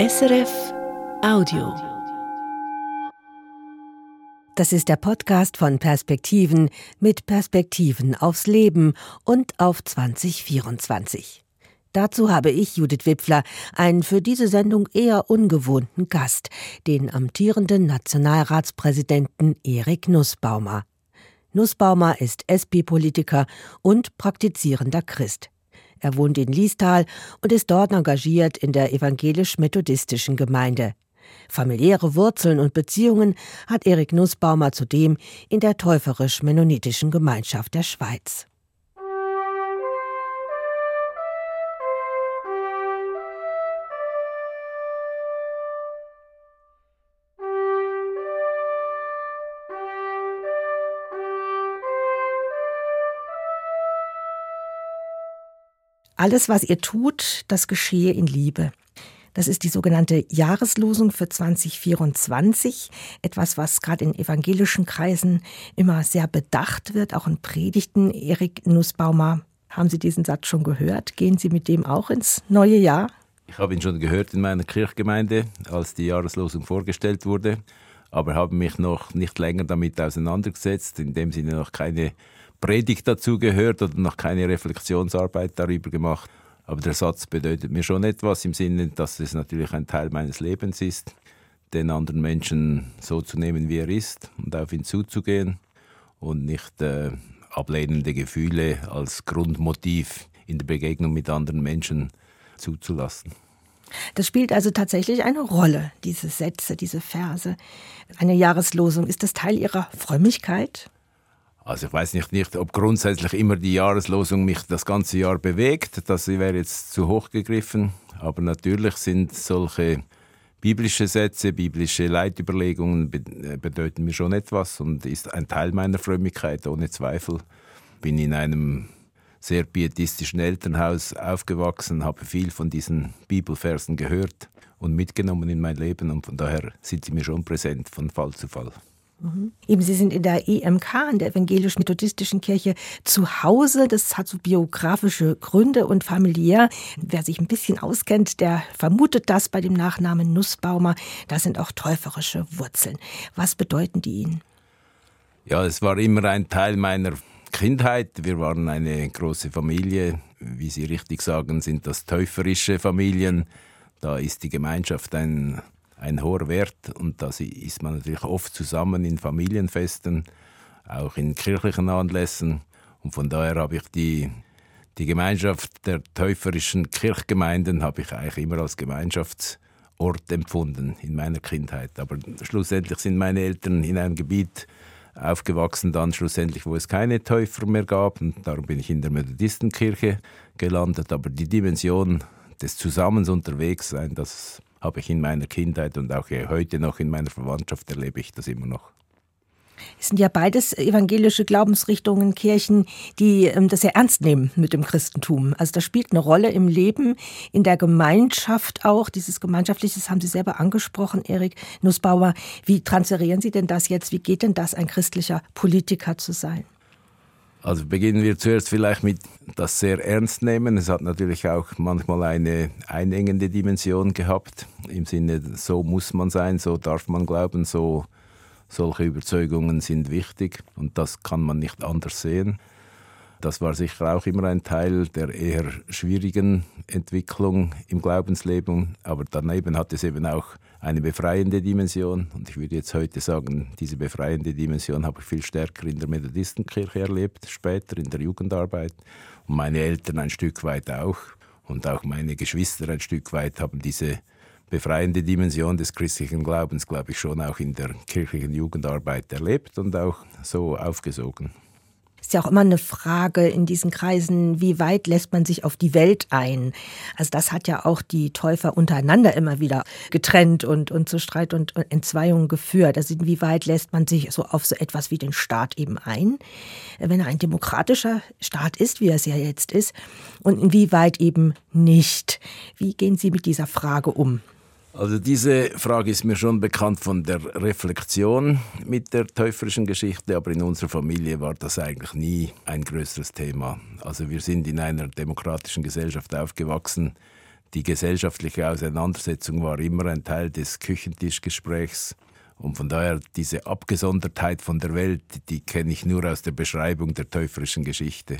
SRF Audio. Das ist der Podcast von Perspektiven mit Perspektiven aufs Leben und auf 2024. Dazu habe ich, Judith Wipfler, einen für diese Sendung eher ungewohnten Gast, den amtierenden Nationalratspräsidenten Erik Nussbaumer. Nussbaumer ist SP-Politiker und praktizierender Christ. Er wohnt in Liestal und ist dort engagiert in der evangelisch-methodistischen Gemeinde. Familiäre Wurzeln und Beziehungen hat Erik Nussbaumer zudem in der täuferisch-mennonitischen Gemeinschaft der Schweiz. Alles, was ihr tut, das geschehe in Liebe. Das ist die sogenannte Jahreslosung für 2024. Etwas, was gerade in evangelischen Kreisen immer sehr bedacht wird, auch in Predigten. Erik Nussbaumer, haben Sie diesen Satz schon gehört? Gehen Sie mit dem auch ins neue Jahr? Ich habe ihn schon gehört in meiner Kirchgemeinde, als die Jahreslosung vorgestellt wurde, aber habe mich noch nicht länger damit auseinandergesetzt, in dem Sinne noch keine Predigt dazu gehört oder noch keine Reflexionsarbeit darüber gemacht. Aber der Satz bedeutet mir schon etwas im Sinne, dass es natürlich ein Teil meines Lebens ist, den anderen Menschen so zu nehmen, wie er ist und auf ihn zuzugehen und nicht äh, ablehnende Gefühle als Grundmotiv in der Begegnung mit anderen Menschen zuzulassen. Das spielt also tatsächlich eine Rolle, diese Sätze, diese Verse. Eine Jahreslosung. Ist das Teil Ihrer Frömmigkeit? Also ich weiß nicht, nicht, ob grundsätzlich immer die Jahreslosung mich das ganze Jahr bewegt. Das wäre jetzt zu hoch gegriffen. Aber natürlich sind solche biblische Sätze, biblische Leitüberlegungen äh, bedeuten mir schon etwas und ist ein Teil meiner Frömmigkeit, ohne Zweifel. Bin in einem sehr pietistischen Elternhaus aufgewachsen, habe viel von diesen Bibelversen gehört und mitgenommen in mein Leben und von daher sind sie mir schon präsent von Fall zu Fall. Mhm. Eben, Sie sind in der EMK, in der Evangelisch-Methodistischen Kirche, zu Hause. Das hat so biografische Gründe und familiär. Wer sich ein bisschen auskennt, der vermutet das bei dem Nachnamen Nussbaumer. Das sind auch täuferische Wurzeln. Was bedeuten die Ihnen? Ja, es war immer ein Teil meiner Kindheit. Wir waren eine große Familie. Wie Sie richtig sagen, sind das täuferische Familien. Da ist die Gemeinschaft ein ein hoher Wert und da ist man natürlich oft zusammen in Familienfesten, auch in kirchlichen Anlässen und von daher habe ich die die Gemeinschaft der täuferischen Kirchgemeinden habe ich eigentlich immer als Gemeinschaftsort empfunden in meiner Kindheit. Aber schlussendlich sind meine Eltern in einem Gebiet aufgewachsen, dann schlussendlich, wo es keine Täufer mehr gab. Und darum bin ich in der Methodistenkirche gelandet. Aber die Dimension des Zusammens unterwegs sein, das habe ich in meiner Kindheit und auch heute noch in meiner Verwandtschaft erlebe ich das immer noch. Es sind ja beides evangelische Glaubensrichtungen, Kirchen, die ähm, das sehr ernst nehmen mit dem Christentum. Also das spielt eine Rolle im Leben, in der Gemeinschaft auch. Dieses Gemeinschaftliches haben Sie selber angesprochen, Erik Nussbauer. Wie transferieren Sie denn das jetzt? Wie geht denn das, ein christlicher Politiker zu sein? Also beginnen wir zuerst vielleicht mit das sehr ernst nehmen. Es hat natürlich auch manchmal eine einengende Dimension gehabt, im Sinne, so muss man sein, so darf man glauben, so solche Überzeugungen sind wichtig und das kann man nicht anders sehen. Das war sicher auch immer ein Teil der eher schwierigen Entwicklung im Glaubensleben, aber daneben hat es eben auch eine befreiende Dimension. Und ich würde jetzt heute sagen, diese befreiende Dimension habe ich viel stärker in der Methodistenkirche erlebt, später in der Jugendarbeit. Und meine Eltern ein Stück weit auch. Und auch meine Geschwister ein Stück weit haben diese befreiende Dimension des christlichen Glaubens, glaube ich, schon auch in der kirchlichen Jugendarbeit erlebt und auch so aufgesogen. Ist ja auch immer eine Frage in diesen Kreisen, wie weit lässt man sich auf die Welt ein? Also das hat ja auch die Täufer untereinander immer wieder getrennt und, und zu Streit und Entzweiungen geführt. Also inwieweit lässt man sich so auf so etwas wie den Staat eben ein, wenn er ein demokratischer Staat ist, wie er es ja jetzt ist, und inwieweit eben nicht? Wie gehen Sie mit dieser Frage um? Also diese Frage ist mir schon bekannt von der Reflexion mit der täuferischen Geschichte, aber in unserer Familie war das eigentlich nie ein größeres Thema. Also wir sind in einer demokratischen Gesellschaft aufgewachsen, Die gesellschaftliche Auseinandersetzung war immer ein Teil des Küchentischgesprächs. Und von daher diese Abgesondertheit von der Welt, die kenne ich nur aus der Beschreibung der teuflischen Geschichte.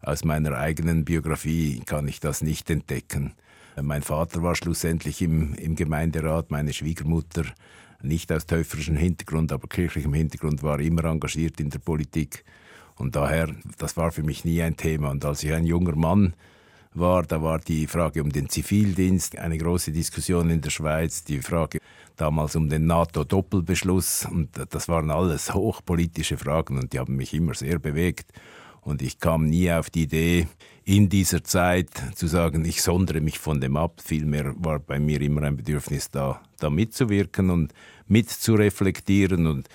Aus meiner eigenen Biografie kann ich das nicht entdecken. Mein Vater war schlussendlich im, im Gemeinderat, meine Schwiegermutter nicht aus täuferischem Hintergrund, aber kirchlichem Hintergrund war immer engagiert in der Politik. Und daher, das war für mich nie ein Thema. Und als ich ein junger Mann war, da war die Frage um den Zivildienst eine große Diskussion in der Schweiz, die Frage damals um den NATO-Doppelbeschluss. Und das waren alles hochpolitische Fragen und die haben mich immer sehr bewegt. Und ich kam nie auf die Idee, in dieser Zeit zu sagen, ich sondere mich von dem ab. Vielmehr war bei mir immer ein Bedürfnis, da, da mitzuwirken und mitzureflektieren und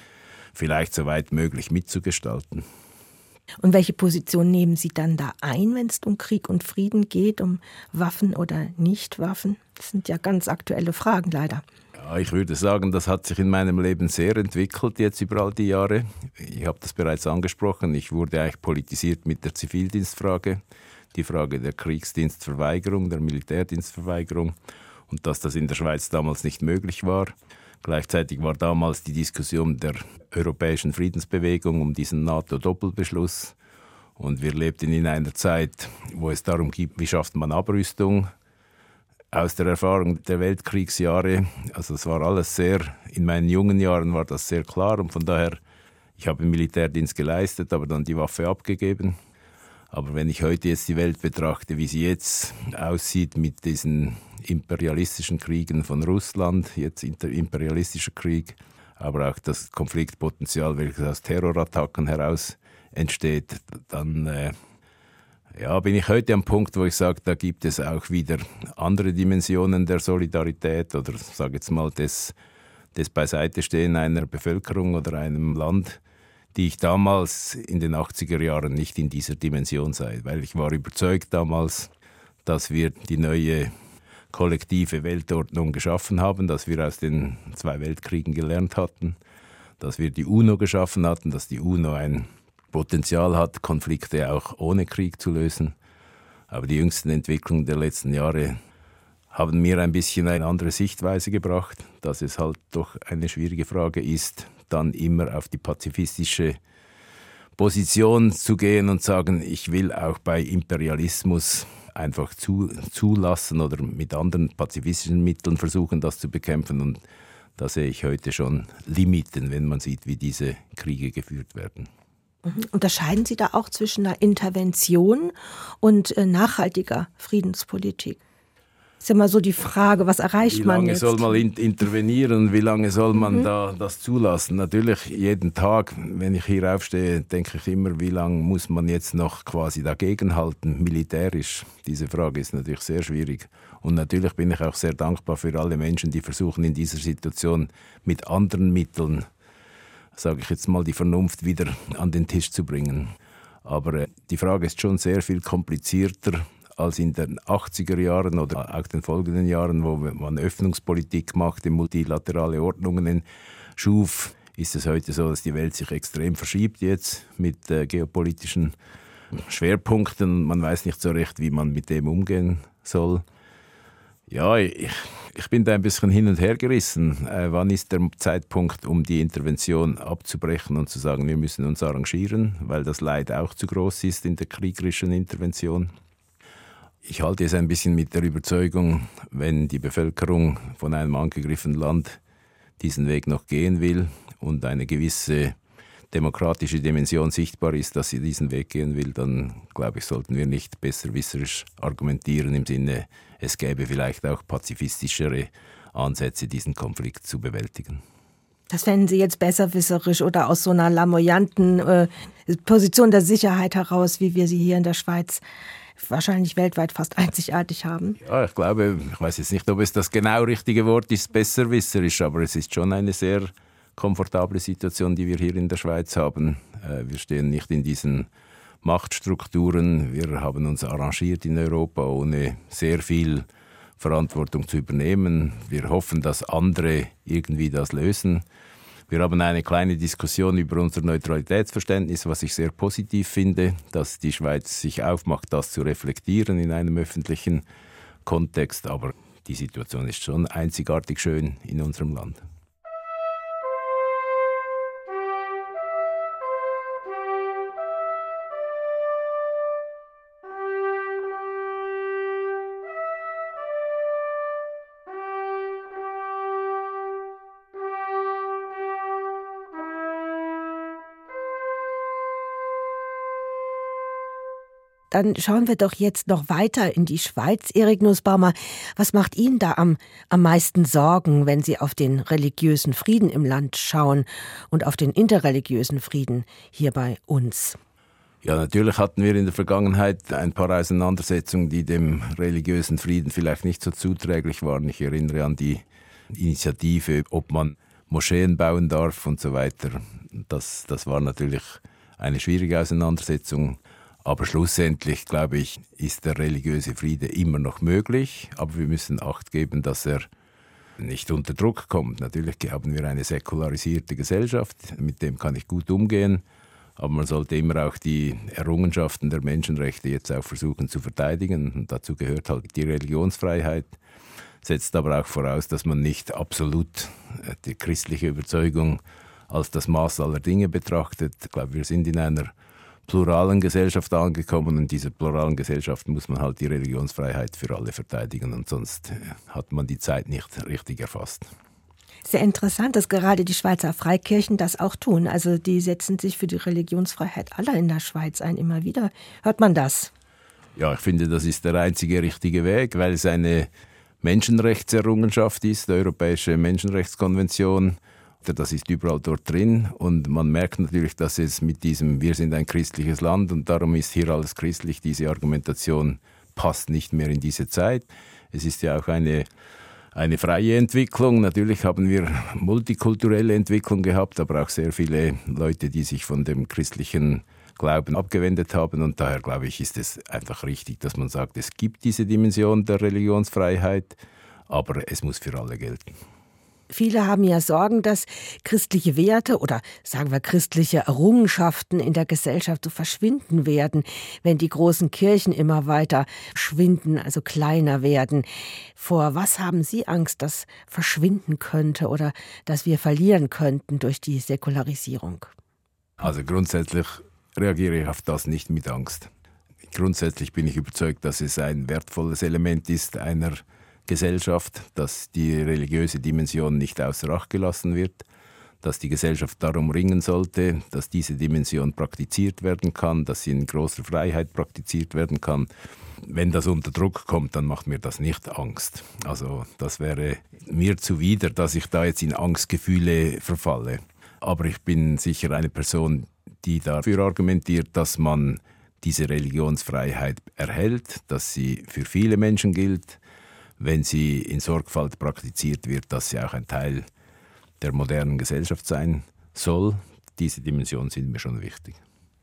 vielleicht so weit möglich mitzugestalten. Und welche Position nehmen Sie dann da ein, wenn es um Krieg und Frieden geht, um Waffen oder Nichtwaffen? Das sind ja ganz aktuelle Fragen leider. Ja, ich würde sagen, das hat sich in meinem Leben sehr entwickelt jetzt über all die Jahre. Ich habe das bereits angesprochen. Ich wurde eigentlich politisiert mit der Zivildienstfrage, die Frage der Kriegsdienstverweigerung, der Militärdienstverweigerung und dass das in der Schweiz damals nicht möglich war. Gleichzeitig war damals die Diskussion der europäischen Friedensbewegung um diesen NATO-Doppelbeschluss. Und wir lebten in einer Zeit, wo es darum geht, wie schafft man Abrüstung. Aus der Erfahrung der Weltkriegsjahre, also es war alles sehr, in meinen jungen Jahren war das sehr klar und von daher, ich habe Militärdienst geleistet, aber dann die Waffe abgegeben. Aber wenn ich heute jetzt die Welt betrachte, wie sie jetzt aussieht mit diesen imperialistischen Kriegen von Russland, jetzt imperialistischer Krieg, aber auch das Konfliktpotenzial, welches aus Terrorattacken heraus entsteht, dann äh, ja, bin ich heute am Punkt, wo ich sage, da gibt es auch wieder andere Dimensionen der Solidarität oder sage jetzt mal des, des Beiseitestehen einer Bevölkerung oder einem Land, die ich damals in den 80er Jahren nicht in dieser Dimension sei, weil ich war überzeugt damals, dass wir die neue kollektive Weltordnung geschaffen haben, dass wir aus den zwei Weltkriegen gelernt hatten, dass wir die UNO geschaffen hatten, dass die UNO ein Potenzial hat, Konflikte auch ohne Krieg zu lösen. Aber die jüngsten Entwicklungen der letzten Jahre haben mir ein bisschen eine andere Sichtweise gebracht, dass es halt doch eine schwierige Frage ist, dann immer auf die pazifistische Position zu gehen und sagen, ich will auch bei Imperialismus einfach zu, zulassen oder mit anderen pazifistischen Mitteln versuchen, das zu bekämpfen. Und da sehe ich heute schon Limiten, wenn man sieht, wie diese Kriege geführt werden. Mhm. Unterscheiden Sie da auch zwischen einer Intervention und äh, nachhaltiger Friedenspolitik? Ist immer so die Frage, was erreicht man jetzt? Wie lange soll man in intervenieren? Wie lange soll man mhm. da das zulassen? Natürlich jeden Tag, wenn ich hier aufstehe, denke ich immer, wie lange muss man jetzt noch quasi dagegenhalten, militärisch? Diese Frage ist natürlich sehr schwierig. Und natürlich bin ich auch sehr dankbar für alle Menschen, die versuchen in dieser Situation mit anderen Mitteln, sage ich jetzt mal, die Vernunft wieder an den Tisch zu bringen. Aber äh, die Frage ist schon sehr viel komplizierter als in den 80er Jahren oder auch den folgenden Jahren, wo man Öffnungspolitik machte, multilaterale Ordnungen schuf, ist es heute so, dass die Welt sich extrem verschiebt jetzt mit äh, geopolitischen Schwerpunkten. Man weiß nicht so recht, wie man mit dem umgehen soll. Ja, ich, ich bin da ein bisschen hin und her gerissen. Äh, wann ist der Zeitpunkt, um die Intervention abzubrechen und zu sagen, wir müssen uns arrangieren, weil das Leid auch zu groß ist in der kriegerischen Intervention? Ich halte es ein bisschen mit der Überzeugung, wenn die Bevölkerung von einem angegriffenen Land diesen Weg noch gehen will und eine gewisse demokratische Dimension sichtbar ist, dass sie diesen Weg gehen will, dann glaube ich, sollten wir nicht besserwisserisch argumentieren im Sinne, es gäbe vielleicht auch pazifistischere Ansätze, diesen Konflikt zu bewältigen. Das fänden Sie jetzt besserwisserisch oder aus so einer lamoyanten äh, Position der Sicherheit heraus, wie wir sie hier in der Schweiz wahrscheinlich weltweit fast einzigartig haben. Ja, ich glaube, ich weiß jetzt nicht, ob es das genau richtige Wort ist, besserwisserisch, aber es ist schon eine sehr komfortable Situation, die wir hier in der Schweiz haben. Äh, wir stehen nicht in diesen Machtstrukturen. Wir haben uns arrangiert in Europa, ohne sehr viel Verantwortung zu übernehmen. Wir hoffen, dass andere irgendwie das lösen. Wir haben eine kleine Diskussion über unser Neutralitätsverständnis, was ich sehr positiv finde, dass die Schweiz sich aufmacht, das zu reflektieren in einem öffentlichen Kontext, aber die Situation ist schon einzigartig schön in unserem Land. Dann schauen wir doch jetzt noch weiter in die Schweiz. Erik Nussbaumer, was macht Ihnen da am, am meisten Sorgen, wenn Sie auf den religiösen Frieden im Land schauen und auf den interreligiösen Frieden hier bei uns? Ja, natürlich hatten wir in der Vergangenheit ein paar Auseinandersetzungen, die dem religiösen Frieden vielleicht nicht so zuträglich waren. Ich erinnere an die Initiative, ob man Moscheen bauen darf und so weiter. Das, das war natürlich eine schwierige Auseinandersetzung. Aber schlussendlich, glaube ich, ist der religiöse Friede immer noch möglich, aber wir müssen Acht geben, dass er nicht unter Druck kommt. Natürlich haben wir eine säkularisierte Gesellschaft, mit dem kann ich gut umgehen, aber man sollte immer auch die Errungenschaften der Menschenrechte jetzt auch versuchen zu verteidigen. Und dazu gehört halt die Religionsfreiheit, setzt aber auch voraus, dass man nicht absolut äh, die christliche Überzeugung als das Maß aller Dinge betrachtet. Ich glaube, wir sind in einer pluralen Gesellschaft angekommen und in dieser pluralen Gesellschaft muss man halt die Religionsfreiheit für alle verteidigen und sonst äh, hat man die Zeit nicht richtig erfasst. Sehr interessant, dass gerade die Schweizer Freikirchen das auch tun. Also die setzen sich für die Religionsfreiheit aller in der Schweiz ein. Immer wieder hört man das. Ja, ich finde, das ist der einzige richtige Weg, weil es eine Menschenrechtserrungenschaft ist, die Europäische Menschenrechtskonvention das ist überall dort drin und man merkt natürlich, dass es mit diesem Wir sind ein christliches Land und darum ist hier alles christlich, diese Argumentation passt nicht mehr in diese Zeit. Es ist ja auch eine, eine freie Entwicklung. Natürlich haben wir multikulturelle Entwicklung gehabt, aber auch sehr viele Leute, die sich von dem christlichen Glauben abgewendet haben. Und daher glaube ich, ist es einfach richtig, dass man sagt, es gibt diese Dimension der Religionsfreiheit, aber es muss für alle gelten. Viele haben ja Sorgen, dass christliche Werte oder sagen wir christliche Errungenschaften in der Gesellschaft so verschwinden werden, wenn die großen Kirchen immer weiter schwinden, also kleiner werden. Vor was haben Sie Angst, dass verschwinden könnte oder dass wir verlieren könnten durch die Säkularisierung? Also grundsätzlich reagiere ich auf das nicht mit Angst. Grundsätzlich bin ich überzeugt, dass es ein wertvolles Element ist einer Gesellschaft, dass die religiöse Dimension nicht außer Acht gelassen wird, dass die Gesellschaft darum ringen sollte, dass diese Dimension praktiziert werden kann, dass sie in großer Freiheit praktiziert werden kann. Wenn das unter Druck kommt, dann macht mir das nicht Angst. Also das wäre mir zuwider, dass ich da jetzt in Angstgefühle verfalle. Aber ich bin sicher eine Person, die dafür argumentiert, dass man diese Religionsfreiheit erhält, dass sie für viele Menschen gilt, wenn sie in Sorgfalt praktiziert wird, dass sie auch ein Teil der modernen Gesellschaft sein soll. Diese Dimensionen sind mir schon wichtig.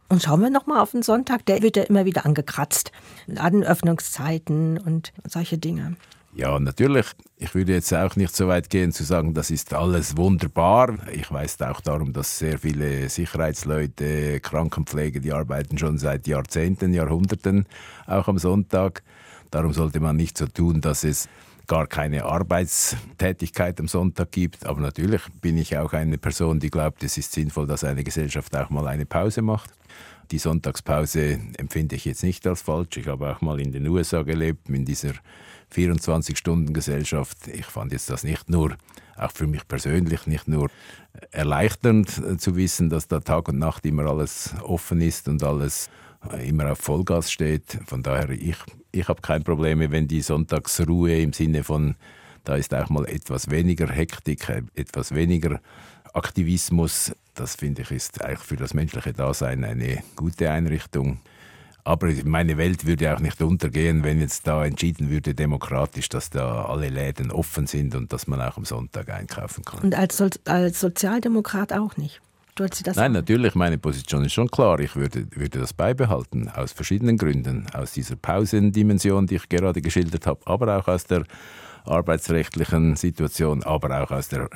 Und schauen wir nochmal auf den Sonntag, der wird ja immer wieder angekratzt. Ladenöffnungszeiten und solche Dinge. Ja, natürlich. Ich würde jetzt auch nicht so weit gehen zu sagen, das ist alles wunderbar. Ich weiß auch darum, dass sehr viele Sicherheitsleute, Krankenpflege, die arbeiten schon seit Jahrzehnten, Jahrhunderten, auch am Sonntag. Darum sollte man nicht so tun, dass es gar keine Arbeitstätigkeit am Sonntag gibt. Aber natürlich bin ich auch eine Person, die glaubt, es ist sinnvoll, dass eine Gesellschaft auch mal eine Pause macht. Die Sonntagspause empfinde ich jetzt nicht als falsch. Ich habe auch mal in den USA gelebt, in dieser 24-Stunden-Gesellschaft. Ich fand jetzt das nicht nur, auch für mich persönlich, nicht nur erleichternd zu wissen, dass da Tag und Nacht immer alles offen ist und alles immer auf Vollgas steht. Von daher, ich, ich habe keine Probleme, wenn die Sonntagsruhe im Sinne von, da ist auch mal etwas weniger Hektik, etwas weniger Aktivismus. Das finde ich ist eigentlich für das menschliche Dasein eine gute Einrichtung. Aber meine Welt würde auch nicht untergehen, wenn jetzt da entschieden würde, demokratisch, dass da alle Läden offen sind und dass man auch am Sonntag einkaufen kann. Und als, so als Sozialdemokrat auch nicht? Nein, sagen? natürlich, meine Position ist schon klar. Ich würde, würde das beibehalten, aus verschiedenen Gründen. Aus dieser Pausendimension, die ich gerade geschildert habe, aber auch aus der arbeitsrechtlichen Situation, aber auch aus der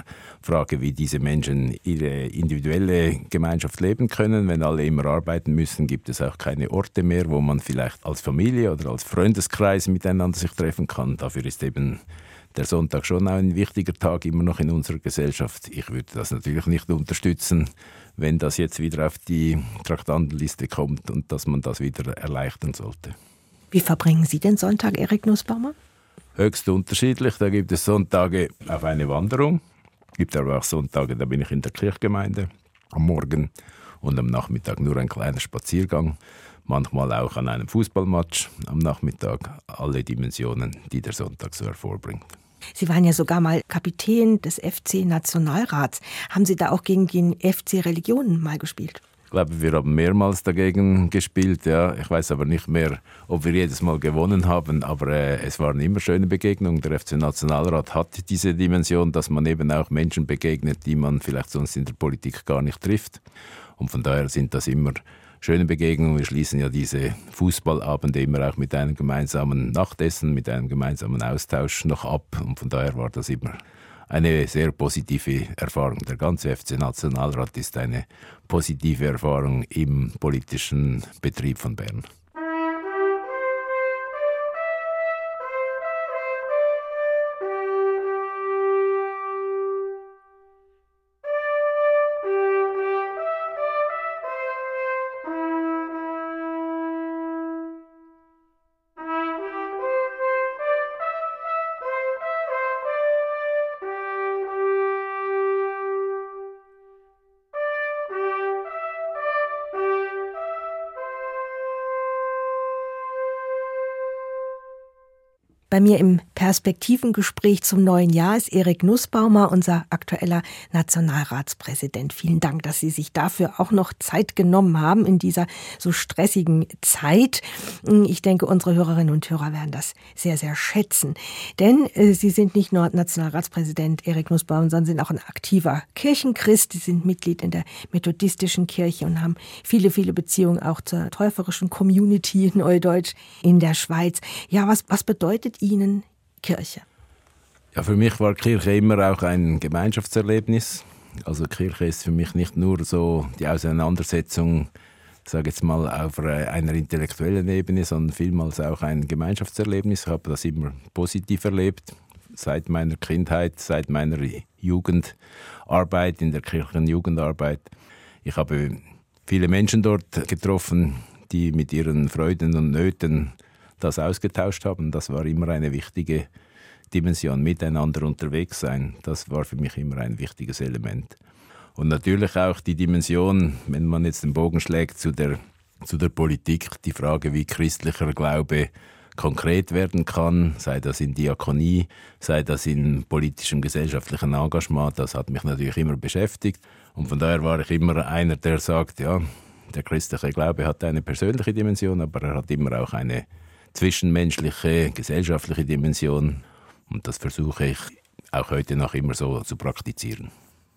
Frage, wie diese Menschen ihre individuelle Gemeinschaft leben können. Wenn alle immer arbeiten müssen, gibt es auch keine Orte mehr, wo man vielleicht als Familie oder als Freundeskreis miteinander sich treffen kann. Dafür ist eben der Sonntag schon ein wichtiger Tag immer noch in unserer Gesellschaft. Ich würde das natürlich nicht unterstützen, wenn das jetzt wieder auf die Traktandenliste kommt und dass man das wieder erleichtern sollte. Wie verbringen Sie den Sonntag, Erik Nussbaumer? Höchst unterschiedlich. Da gibt es Sonntage auf eine Wanderung, gibt aber auch Sonntage, da bin ich in der Kirchgemeinde am Morgen und am Nachmittag nur ein kleiner Spaziergang. Manchmal auch an einem Fußballmatch am Nachmittag. Alle Dimensionen, die der Sonntag so hervorbringt. Sie waren ja sogar mal Kapitän des FC Nationalrats. Haben Sie da auch gegen den FC Religionen mal gespielt? Ich glaube, wir haben mehrmals dagegen gespielt. Ja. Ich weiß aber nicht mehr, ob wir jedes Mal gewonnen haben. Aber äh, es waren immer schöne Begegnungen. Der FC Nationalrat hat diese Dimension, dass man eben auch Menschen begegnet, die man vielleicht sonst in der Politik gar nicht trifft. Und von daher sind das immer schöne Begegnungen. Wir schließen ja diese Fußballabende immer auch mit einem gemeinsamen Nachtessen, mit einem gemeinsamen Austausch noch ab. Und von daher war das immer eine sehr positive Erfahrung. Der ganze FC Nationalrat ist eine positive Erfahrung im politischen Betrieb von Bern. Bei mir im Perspektivengespräch zum neuen Jahr ist Erik Nussbaumer, unser aktueller Nationalratspräsident. Vielen Dank, dass Sie sich dafür auch noch Zeit genommen haben in dieser so stressigen Zeit. Ich denke, unsere Hörerinnen und Hörer werden das sehr, sehr schätzen. Denn äh, Sie sind nicht nur Nationalratspräsident Erik Nussbaumer, sondern sind auch ein aktiver Kirchenchrist. Sie sind Mitglied in der methodistischen Kirche und haben viele, viele Beziehungen auch zur täuferischen Community in Neudeutsch in der Schweiz. Ja, was, was bedeutet Ihnen Kirche? Ja, für mich war Kirche immer auch ein Gemeinschaftserlebnis. Also Kirche ist für mich nicht nur so die Auseinandersetzung, sage jetzt mal auf einer intellektuellen Ebene, sondern vielmals auch ein Gemeinschaftserlebnis. Ich habe das immer positiv erlebt, seit meiner Kindheit, seit meiner Jugendarbeit in der Kirchenjugendarbeit. Ich habe viele Menschen dort getroffen, die mit ihren Freuden und Nöten das ausgetauscht haben. Das war immer eine wichtige Dimension, miteinander unterwegs sein. Das war für mich immer ein wichtiges Element. Und natürlich auch die Dimension, wenn man jetzt den Bogen schlägt zu der, zu der Politik, die Frage, wie christlicher Glaube konkret werden kann, sei das in Diakonie, sei das in politischem, gesellschaftlichen Engagement, das hat mich natürlich immer beschäftigt. Und von daher war ich immer einer, der sagt, ja, der christliche Glaube hat eine persönliche Dimension, aber er hat immer auch eine zwischenmenschliche, gesellschaftliche Dimension. Und das versuche ich auch heute noch immer so zu praktizieren.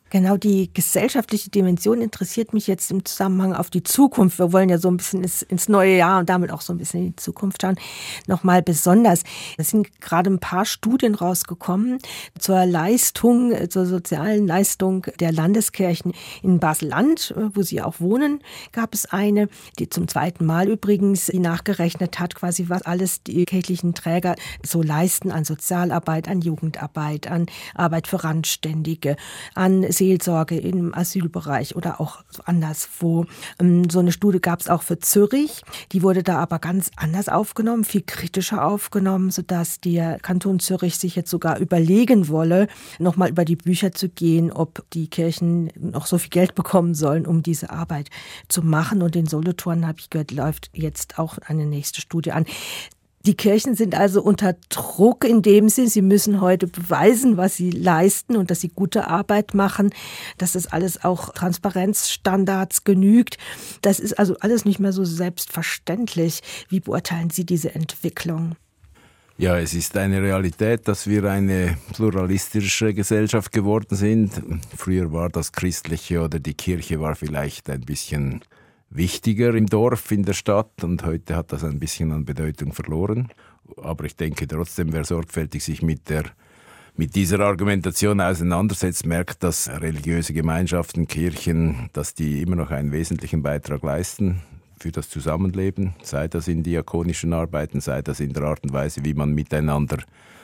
Genau, die gesellschaftliche Dimension interessiert mich jetzt im Zusammenhang auf die Zukunft. Wir wollen ja so ein bisschen ins, neue Jahr und damit auch so ein bisschen in die Zukunft schauen. Nochmal besonders. Es sind gerade ein paar Studien rausgekommen zur Leistung, zur sozialen Leistung der Landeskirchen in Basel-Land, wo Sie auch wohnen, gab es eine, die zum zweiten Mal übrigens nachgerechnet hat, quasi was alles die kirchlichen Träger so leisten an Sozialarbeit, an Jugendarbeit, an Arbeit für Randständige, an Seelsorge im Asylbereich oder auch anderswo. Ähm, so eine Studie gab es auch für Zürich. Die wurde da aber ganz anders aufgenommen, viel kritischer aufgenommen, sodass der Kanton Zürich sich jetzt sogar überlegen wolle, nochmal über die Bücher zu gehen, ob die Kirchen noch so viel Geld bekommen sollen, um diese Arbeit zu machen. Und in Solothurn, habe ich gehört, läuft jetzt auch eine nächste Studie an. Die Kirchen sind also unter Druck in dem Sinn, sie müssen heute beweisen, was sie leisten und dass sie gute Arbeit machen, dass das alles auch Transparenzstandards genügt. Das ist also alles nicht mehr so selbstverständlich. Wie beurteilen Sie diese Entwicklung? Ja, es ist eine Realität, dass wir eine pluralistische Gesellschaft geworden sind. Früher war das Christliche oder die Kirche war vielleicht ein bisschen wichtiger im Dorf, in der Stadt und heute hat das ein bisschen an Bedeutung verloren. Aber ich denke trotzdem, wer sorgfältig sich mit der mit dieser Argumentation auseinandersetzt, merkt, dass religiöse Gemeinschaften, Kirchen, dass die immer noch einen wesentlichen Beitrag leisten für das Zusammenleben, sei das in diakonischen Arbeiten, sei das in der Art und Weise, wie man miteinander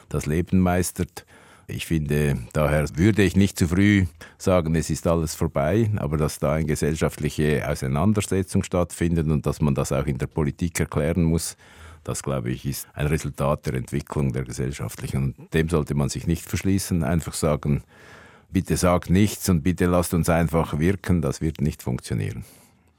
das Leben meistert. Ich finde, daher würde ich nicht zu früh sagen, es ist alles vorbei, aber dass da eine gesellschaftliche Auseinandersetzung stattfindet und dass man das auch in der Politik erklären muss, das, glaube ich, ist ein Resultat der Entwicklung der gesellschaftlichen. Und dem sollte man sich nicht verschließen, einfach sagen, bitte sagt nichts und bitte lasst uns einfach wirken, das wird nicht funktionieren.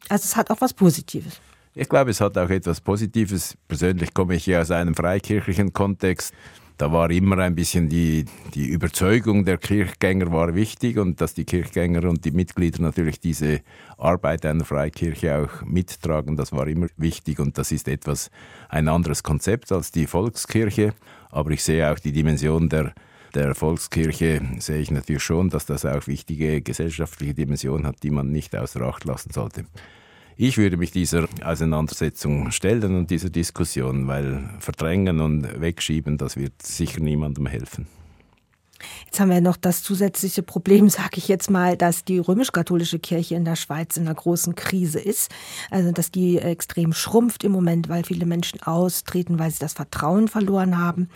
Also es hat auch was Positives. Ich glaube, es hat auch etwas Positives. Persönlich komme ich ja aus einem freikirchlichen Kontext da war immer ein bisschen die, die Überzeugung der Kirchgänger war wichtig und dass die Kirchgänger und die Mitglieder natürlich diese Arbeit einer Freikirche auch mittragen, das war immer wichtig und das ist etwas ein anderes Konzept als die Volkskirche, aber ich sehe auch die Dimension der der Volkskirche sehe ich natürlich schon, dass das auch wichtige gesellschaftliche Dimension hat, die man nicht außer Acht lassen sollte. Ich würde mich dieser Auseinandersetzung stellen und dieser Diskussion, weil verdrängen und wegschieben, das wird sicher niemandem helfen. Jetzt haben wir noch das zusätzliche Problem, sage ich jetzt mal, dass die römisch-katholische Kirche in der Schweiz in einer großen Krise ist. Also, dass die extrem schrumpft im Moment, weil viele Menschen austreten, weil sie das Vertrauen verloren haben.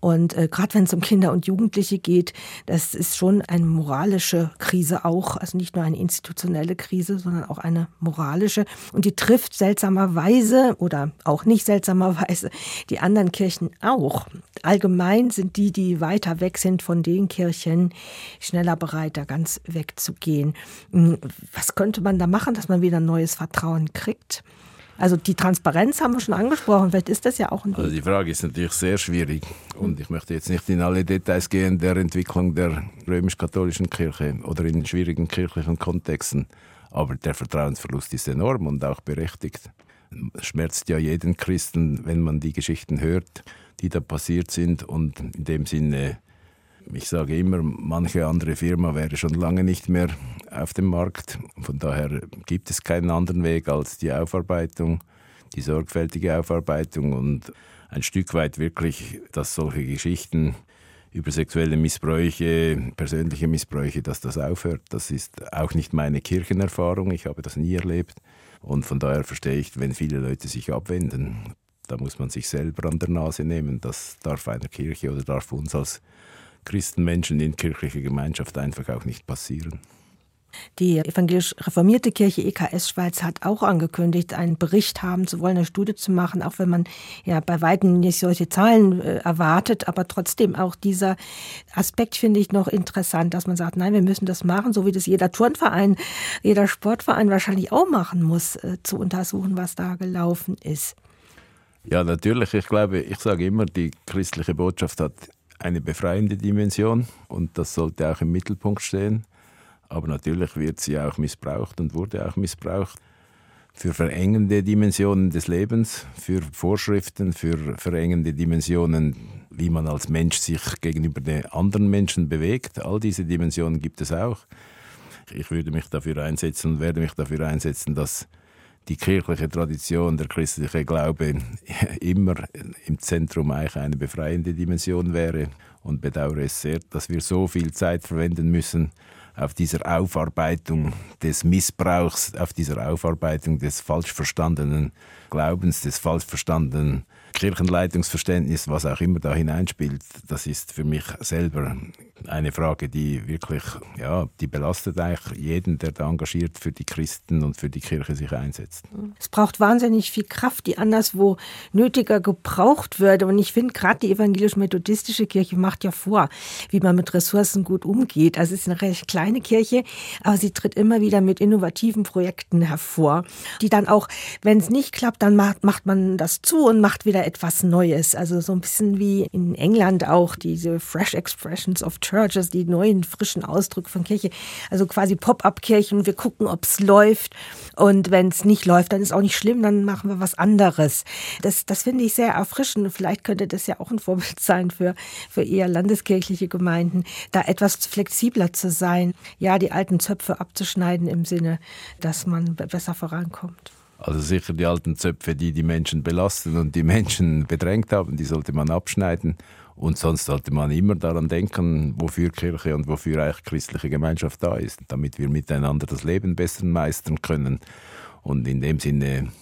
Und äh, gerade wenn es um Kinder und Jugendliche geht, das ist schon eine moralische Krise auch. Also nicht nur eine institutionelle Krise, sondern auch eine moralische. Und die trifft seltsamerweise oder auch nicht seltsamerweise die anderen Kirchen auch. Allgemein sind die, die weiter weg sind von den Kirchen, schneller bereit, da ganz wegzugehen. Hm, was könnte man da machen, dass man wieder neues Vertrauen kriegt? Also die Transparenz haben wir schon angesprochen, vielleicht ist das ja auch ein Also die Frage ist natürlich sehr schwierig und ich möchte jetzt nicht in alle Details gehen der Entwicklung der römisch-katholischen Kirche oder in schwierigen kirchlichen Kontexten, aber der Vertrauensverlust ist enorm und auch berechtigt. Schmerzt ja jeden Christen, wenn man die Geschichten hört, die da passiert sind und in dem Sinne ich sage immer, manche andere Firma wäre schon lange nicht mehr auf dem Markt. Von daher gibt es keinen anderen Weg als die Aufarbeitung, die sorgfältige Aufarbeitung und ein Stück weit wirklich, dass solche Geschichten über sexuelle Missbräuche, persönliche Missbräuche, dass das aufhört. Das ist auch nicht meine Kirchenerfahrung. Ich habe das nie erlebt. Und von daher verstehe ich, wenn viele Leute sich abwenden. Da muss man sich selber an der Nase nehmen. Das darf einer Kirche oder darf uns als Christenmenschen in kirchlicher Gemeinschaft einfach auch nicht passieren. Die evangelisch reformierte Kirche EKS Schweiz hat auch angekündigt, einen Bericht haben zu wollen, eine Studie zu machen, auch wenn man ja bei weitem nicht solche Zahlen äh, erwartet, aber trotzdem auch dieser Aspekt finde ich noch interessant, dass man sagt, nein, wir müssen das machen, so wie das jeder Turnverein, jeder Sportverein wahrscheinlich auch machen muss, äh, zu untersuchen, was da gelaufen ist. Ja, natürlich. Ich glaube, ich sage immer, die christliche Botschaft hat eine befreiende Dimension und das sollte auch im Mittelpunkt stehen. Aber natürlich wird sie auch missbraucht und wurde auch missbraucht für verengende Dimensionen des Lebens, für Vorschriften, für verengende Dimensionen, wie man als Mensch sich gegenüber den anderen Menschen bewegt. All diese Dimensionen gibt es auch. Ich würde mich dafür einsetzen und werde mich dafür einsetzen, dass die kirchliche Tradition, der christliche Glaube immer im Zentrum eigentlich eine befreiende Dimension wäre. Und bedauere es sehr, dass wir so viel Zeit verwenden müssen auf dieser Aufarbeitung des Missbrauchs, auf dieser Aufarbeitung des falsch verstandenen Glaubens, des falsch verstandenen Kirchenleitungsverständnis, was auch immer da hineinspielt, das ist für mich selber eine Frage, die wirklich, ja, die belastet eigentlich jeden, der da engagiert für die Christen und für die Kirche sich einsetzt. Es braucht wahnsinnig viel Kraft, die anderswo nötiger gebraucht würde. Und ich finde, gerade die evangelisch-methodistische Kirche macht ja vor, wie man mit Ressourcen gut umgeht. Also es ist eine recht kleine Kirche, aber sie tritt immer wieder mit innovativen Projekten hervor, die dann auch, wenn es nicht klappt, dann macht, macht man das zu und macht wieder etwas Neues. Also so ein bisschen wie in England auch diese Fresh Expressions of Churches, die neuen frischen Ausdrücke von Kirche. Also quasi Pop-up-Kirchen. Wir gucken, ob es läuft. Und wenn es nicht läuft, dann ist auch nicht schlimm, dann machen wir was anderes. Das, das finde ich sehr erfrischend. Vielleicht könnte das ja auch ein Vorbild sein für, für eher landeskirchliche Gemeinden, da etwas flexibler zu sein. Ja, die alten Zöpfe abzuschneiden im Sinne, dass man besser vorankommt. Also sicher die alten Zöpfe, die die Menschen belasten und die Menschen bedrängt haben, die sollte man abschneiden Und sonst sollte man immer daran denken, wofür Kirche und wofür eigentlich christliche Gemeinschaft da ist, damit wir miteinander das Leben besser meistern können. Und in dem Sinne,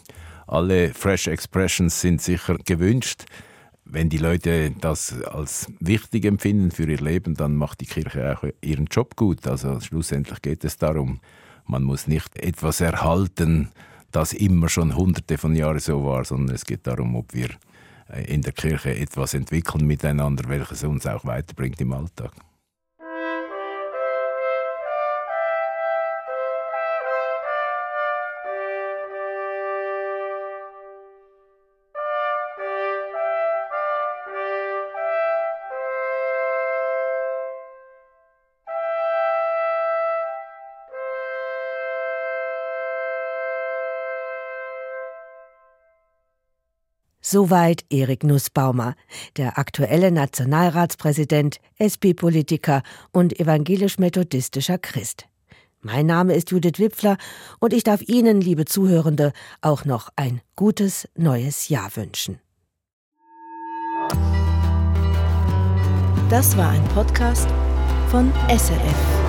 alle Fresh Expressions sind sicher gewünscht. Wenn die Leute das als wichtig empfinden für ihr Leben, dann macht die Kirche auch ihren Job gut. Also schlussendlich geht es darum, man muss nicht etwas erhalten, das immer schon hunderte von Jahren so war, sondern es geht darum, ob wir äh, in der Kirche etwas entwickeln miteinander, welches uns auch weiterbringt im Alltag. Soweit Erik Nussbaumer, der aktuelle Nationalratspräsident, SP-Politiker und evangelisch-methodistischer Christ. Mein Name ist Judith Wipfler und ich darf Ihnen, liebe Zuhörende, auch noch ein gutes neues Jahr wünschen. Das war ein Podcast von SRF.